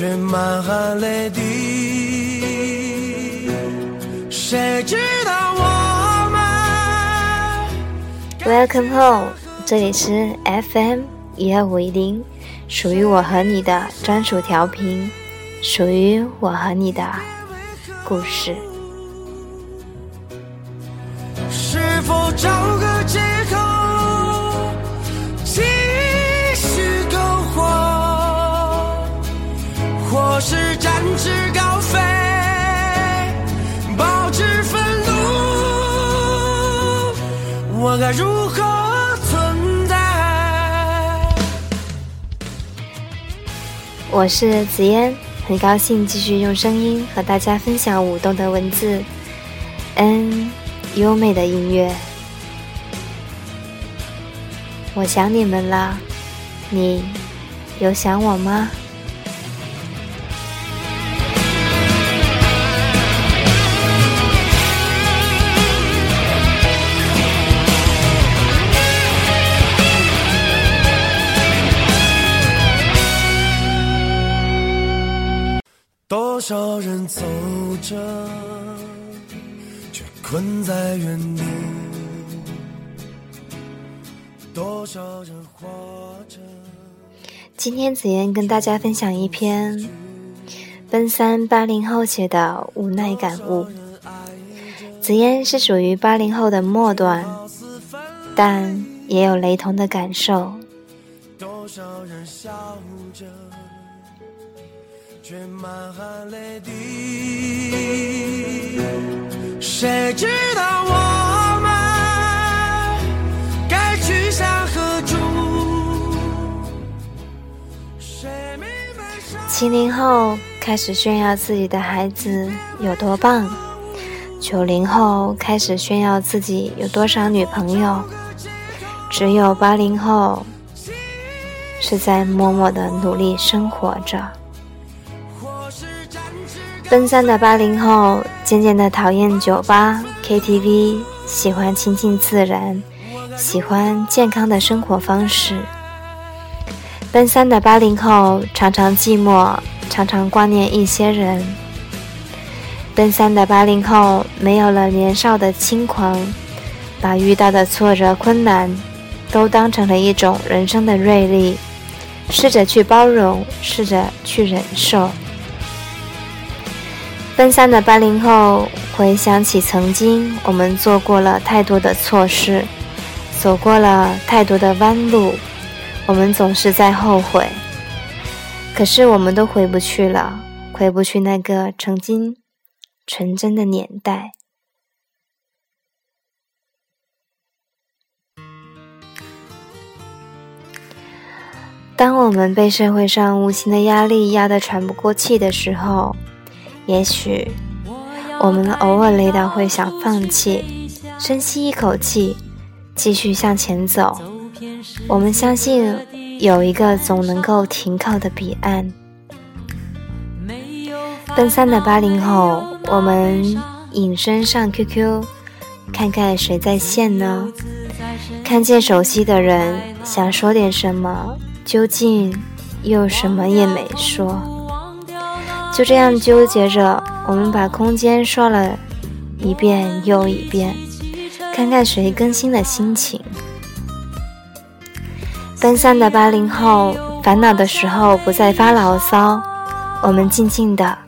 却满含泪滴。谁知道我们？Welcome home，这里是 FM 一二五一零，属于我和你的专属调频，属于我和你的故事。是否找个借口？是展翅高飞，保持愤怒，我该如何存在？我是紫嫣，很高兴继续用声音和大家分享舞动的文字，嗯，优美的音乐。我想你们了，你有想我吗？多少人走着，却困在原地；多少人活着。今天紫嫣跟大家分享一篇奔三八零后写的无奈感悟。紫嫣是属于八零后的末端，但也有雷同的感受。多少人笑多少人笑着。却满含泪滴。谁知道我们该去向何处？七零后开始炫耀自己的孩子有多棒，九零后开始炫耀自己有多少女朋友，只有八零后是在默默的努力生活着。奔三的八零后渐渐的讨厌酒吧、KTV，喜欢亲近自然，喜欢健康的生活方式。奔三的八零后常常寂寞，常常挂念一些人。奔三的八零后没有了年少的轻狂，把遇到的挫折、困难都当成了一种人生的锐利，试着去包容，试着去忍受。奔三的八零后回想起曾经，我们做过了太多的错事，走过了太多的弯路，我们总是在后悔。可是我们都回不去了，回不去那个曾经纯真的年代。当我们被社会上无形的压力压得喘不过气的时候，也许我们偶尔累到会想放弃，深吸一口气，继续向前走。我们相信有一个总能够停靠的彼岸。奔三的八零后，我们隐身上 QQ，看看谁在线呢？看见熟悉的人，想说点什么，究竟又什么也没说。就这样纠结着，我们把空间刷了一遍又一遍，看看谁更新了心情。奔三的八零后，烦恼的时候不再发牢骚，我们静静的、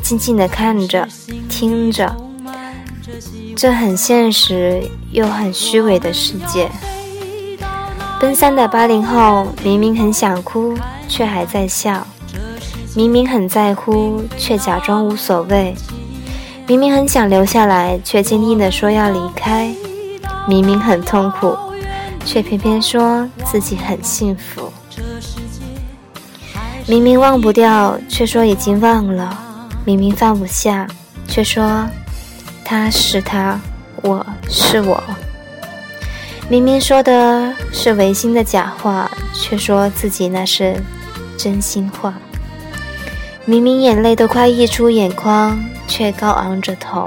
静静的看着、听着，这很现实又很虚伪的世界。奔三的八零后，明明很想哭，却还在笑。明明很在乎，却假装无所谓；明明很想留下来，却坚定地说要离开；明明很痛苦，却偏偏说自己很幸福。明明忘不掉，却说已经忘了；明明放不下，却说他是他，我是我。明明说的是违心的假话，却说自己那是真心话。明明眼泪都快溢出眼眶，却高昂着头。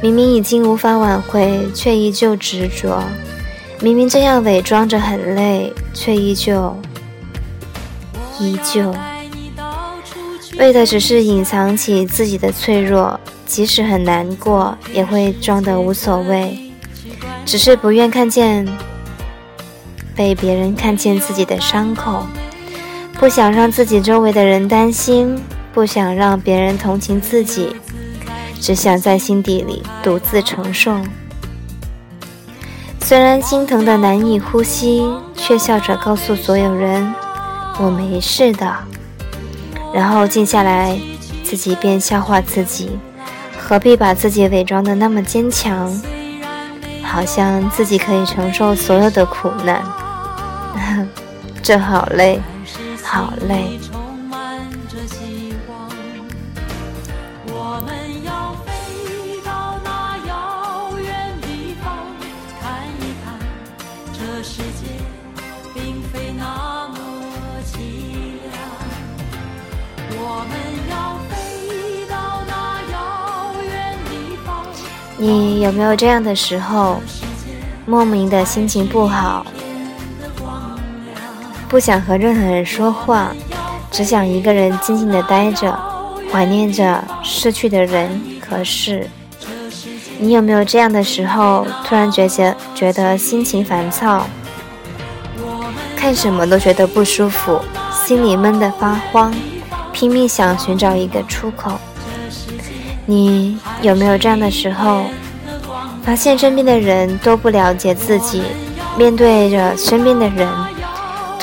明明已经无法挽回，却依旧执着。明明这样伪装着很累，却依旧。依旧，为的只是隐藏起自己的脆弱，即使很难过，也会装得无所谓，只是不愿看见被别人看见自己的伤口，不想让自己周围的人担心，不想让别人同情自己，只想在心底里独自承受。虽然心疼的难以呼吸，却笑着告诉所有人。我没事的，然后静下来，自己便笑话自己，何必把自己伪装的那么坚强？好像自己可以承受所有的苦难，这好累，好累。你有没有这样的时候，莫名的心情不好，不想和任何人说话，只想一个人静静的待着，怀念着逝去的人和事？你有没有这样的时候，突然觉得觉得心情烦躁，看什么都觉得不舒服，心里闷得发慌，拼命想寻找一个出口？你有没有这样的时候，发现身边的人都不了解自己，面对着身边的人，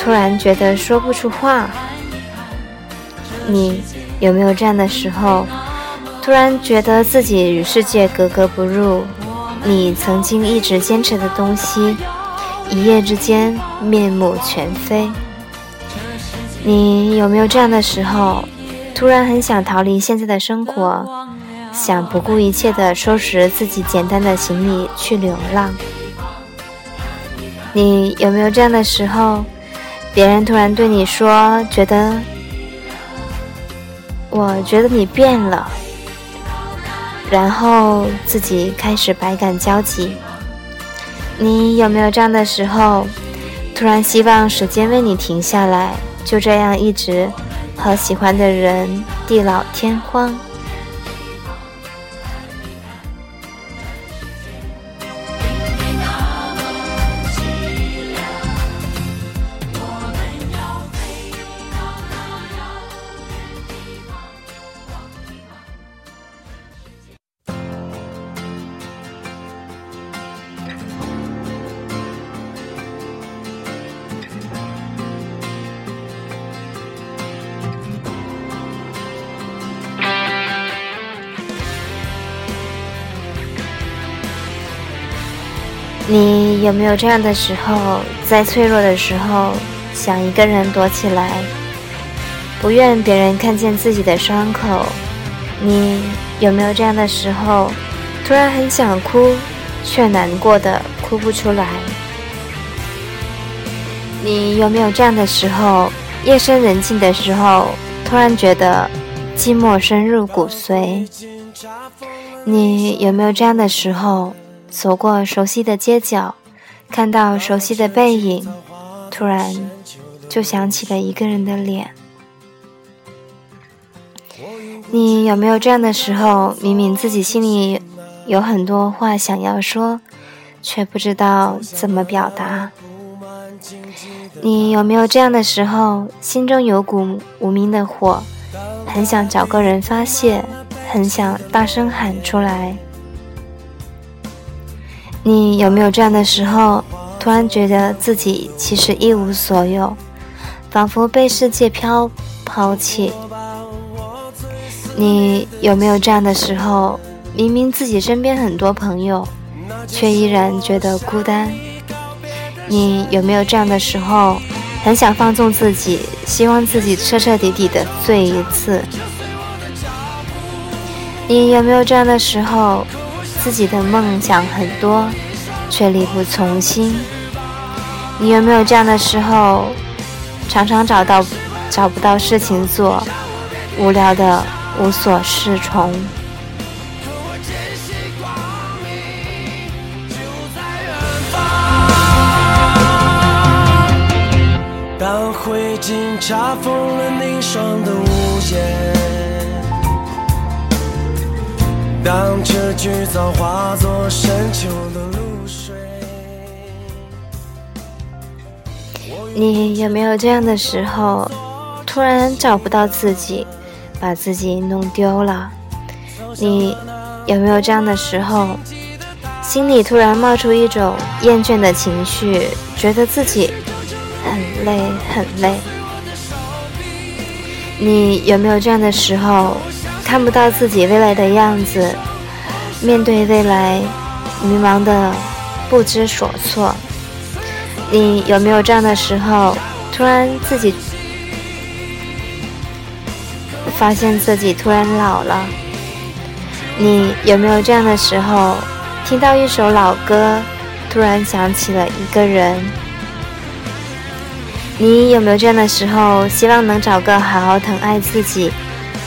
突然觉得说不出话？你有没有这样的时候，突然觉得自己与世界格格不入？你曾经一直坚持的东西，一夜之间面目全非？你有没有这样的时候，突然很想逃离现在的生活？想不顾一切的收拾自己简单的行李去流浪，你有没有这样的时候？别人突然对你说：“觉得，我觉得你变了。”然后自己开始百感交集。你有没有这样的时候？突然希望时间为你停下来，就这样一直和喜欢的人地老天荒。有没有这样的时候，在脆弱的时候，想一个人躲起来，不愿别人看见自己的伤口？你有没有这样的时候，突然很想哭，却难过的哭不出来？你有没有这样的时候，夜深人静的时候，突然觉得寂寞深入骨髓？你有没有这样的时候？走过熟悉的街角，看到熟悉的背影，突然就想起了一个人的脸。你有没有这样的时候？明明自己心里有很多话想要说，却不知道怎么表达。你有没有这样的时候？心中有股无名的火，很想找个人发泄，很想大声喊出来。你有没有这样的时候，突然觉得自己其实一无所有，仿佛被世界飘抛弃？你有没有这样的时候，明明自己身边很多朋友，却依然觉得孤单？你有没有这样的时候，很想放纵自己，希望自己彻彻底底的醉一次。你有没有这样的时候？自己的梦想很多，却力不从心。你有没有这样的时候？常常找到找不到事情做，无聊的无所适从。当灰烬查封了凝霜的屋当这菊草化作深秋的露水。你有没有这样的时候，突然找不到自己，把自己弄丢了？你有没有这样的时候，心里突然冒出一种厌倦的情绪，觉得自己很累很累？你有没有这样的时候，看不到自己未来的样子，面对未来，迷茫的不知所措？你有没有这样的时候，突然自己发现自己突然老了？你有没有这样的时候，听到一首老歌，突然想起了一个人？你有没有这样的时候，希望能找个好好疼爱自己，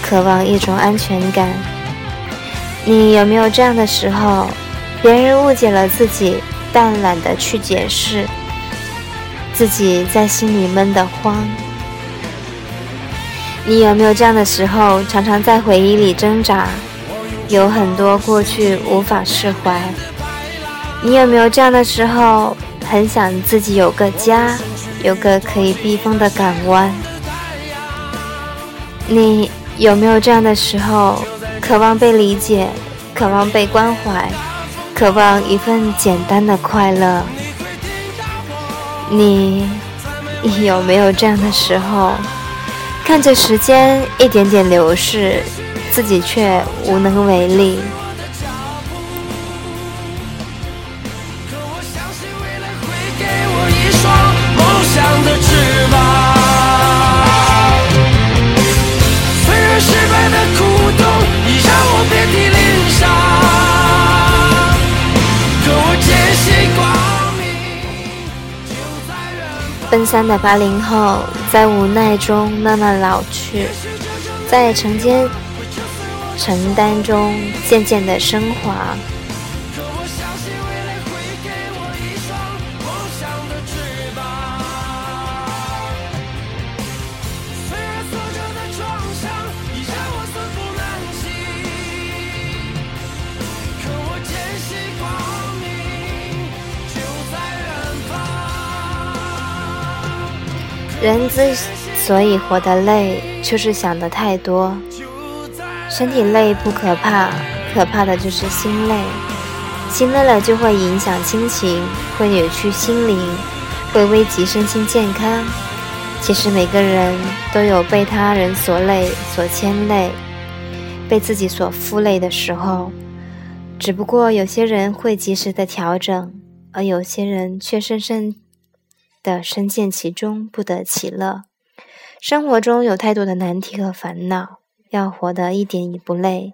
渴望一种安全感？你有没有这样的时候，别人误解了自己，但懒得去解释？自己在心里闷得慌，你有没有这样的时候，常常在回忆里挣扎，有很多过去无法释怀？你有没有这样的时候，很想自己有个家，有个可以避风的港湾？你有没有这样的时候，渴望被理解，渴望被关怀，渴望一份简单的快乐？你有没有这样的时候，看着时间一点点流逝，自己却无能为力？三的八零后，在无奈中慢慢老去，在承接、承担中渐渐的升华。人之所以活得累，就是想的太多。身体累不可怕，可怕的就是心累。心累了就会影响亲情，会扭曲心灵，会危及身心健康。其实每个人都有被他人所累、所牵累，被自己所负累的时候。只不过有些人会及时的调整，而有些人却深深。的深陷其中，不得其乐。生活中有太多的难题和烦恼，要活得一点也不累，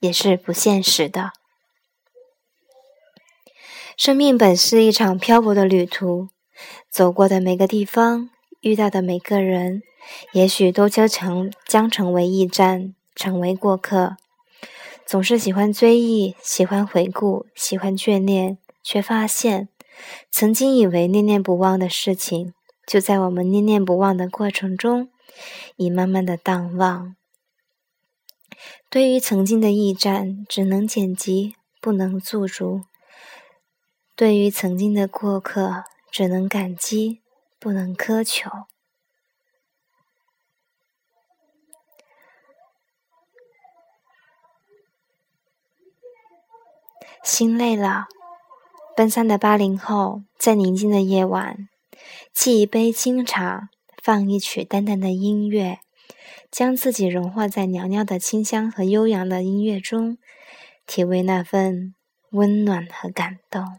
也是不现实的。生命本是一场漂泊的旅途，走过的每个地方，遇到的每个人，也许都将成将成为驿站，成为过客。总是喜欢追忆，喜欢回顾，喜欢眷恋，却发现。曾经以为念念不忘的事情，就在我们念念不忘的过程中，已慢慢的淡忘。对于曾经的驿站，只能剪辑，不能驻足；对于曾经的过客，只能感激，不能苛求。心累了。奔三的八零后，在宁静的夜晚，沏一杯清茶，放一曲淡淡的音乐，将自己融化在袅袅的清香和悠扬的音乐中，体味那份温暖和感动。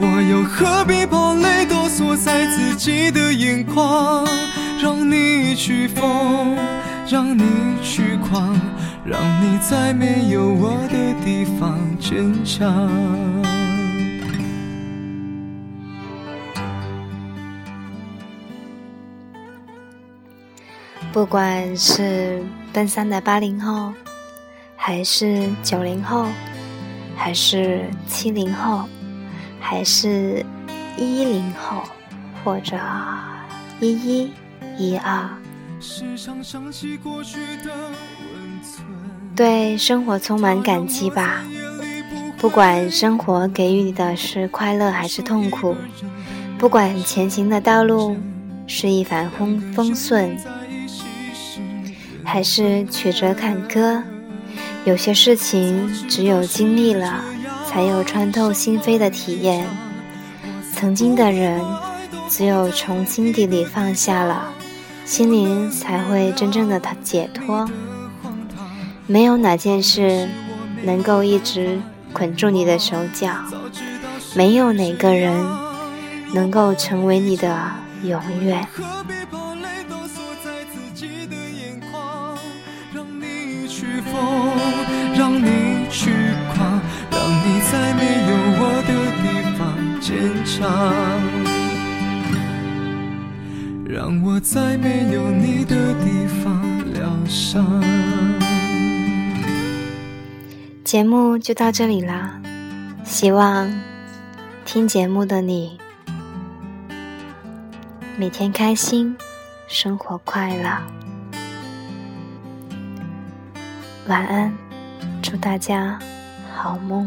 我又何必把泪都锁在自己的眼眶？让你去疯，让你去狂，让你在没有我的地方坚强。不管是奔三的八零后，还是九零后，还是七零后。还是一零后，或者一一一二，对生活充满感激吧。不管生活给予你的是快乐还是痛苦，不管前行的道路是一帆风风顺，还是曲折坎坷，有些事情只有经历了。才有穿透心扉的体验。曾经的人，只有从心底里放下了，心灵才会真正的解脱。没有哪件事能够一直捆住你的手脚，没有哪个人能够成为你的永远。坚强，让我在没有你的地方疗伤。节目就到这里啦，希望听节目的你每天开心，生活快乐。晚安，祝大家好梦。